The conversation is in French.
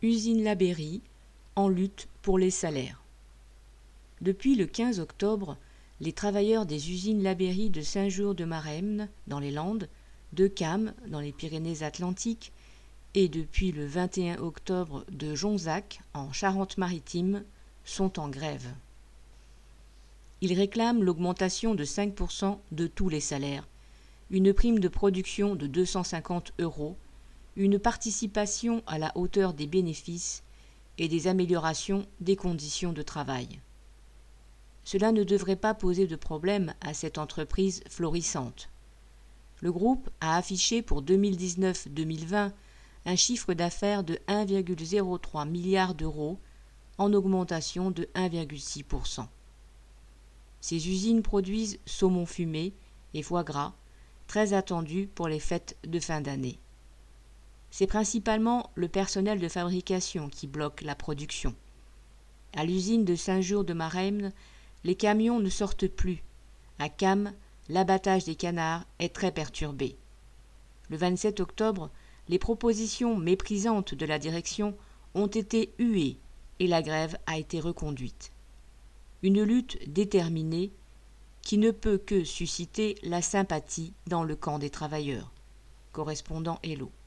Usine Labéry en lutte pour les salaires. Depuis le 15 octobre, les travailleurs des usines Labéry de Saint-Jour-de-Maremne, dans les Landes, de Cam, dans les Pyrénées-Atlantiques, et depuis le 21 octobre de Jonzac, en Charente-Maritime, sont en grève. Ils réclament l'augmentation de 5% de tous les salaires, une prime de production de 250 euros, une participation à la hauteur des bénéfices et des améliorations des conditions de travail. Cela ne devrait pas poser de problème à cette entreprise florissante. Le groupe a affiché pour 2019-2020 un chiffre d'affaires de 1,03 milliard d'euros en augmentation de 1,6%. Ces usines produisent saumon fumé et foie gras, très attendus pour les fêtes de fin d'année. C'est principalement le personnel de fabrication qui bloque la production. À l'usine de Saint-Jour de Maremne, les camions ne sortent plus. À Cam, l'abattage des canards est très perturbé. Le 27 octobre, les propositions méprisantes de la direction ont été huées et la grève a été reconduite. Une lutte déterminée qui ne peut que susciter la sympathie dans le camp des travailleurs. Correspondant Hello.